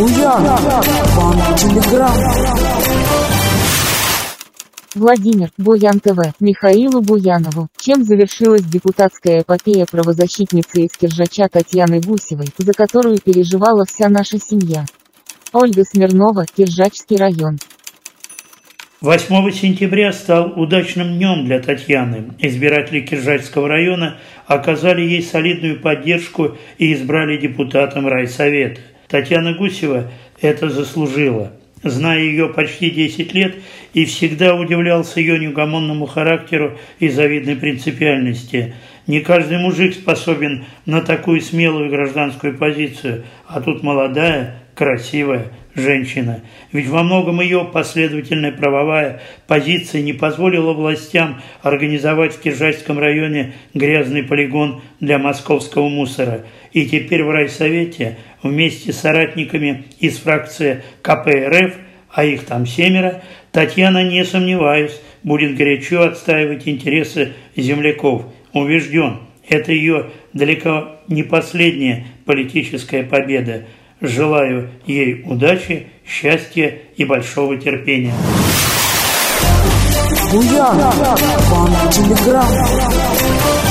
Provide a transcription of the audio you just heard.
Буян, Банк Телеграм. Владимир, Буян ТВ, Михаилу Буянову. Чем завершилась депутатская эпопея правозащитницы из Киржача Татьяны Гусевой, за которую переживала вся наша семья? Ольга Смирнова, Киржачский район. 8 сентября стал удачным днем для Татьяны. Избиратели Киржачского района оказали ей солидную поддержку и избрали депутатом райсовета. Татьяна Гусева это заслужила. Зная ее почти 10 лет и всегда удивлялся ее неугомонному характеру и завидной принципиальности. Не каждый мужик способен на такую смелую гражданскую позицию, а тут молодая, красивая женщина. Ведь во многом ее последовательная правовая позиция не позволила властям организовать в Киржачском районе грязный полигон для московского мусора. И теперь в райсовете вместе с соратниками из фракции КПРФ, а их там семеро, Татьяна, не сомневаюсь, будет горячо отстаивать интересы земляков. Убежден, это ее далеко не последняя политическая победа. Желаю ей удачи, счастья и большого терпения. Буян, Банк Телеграм.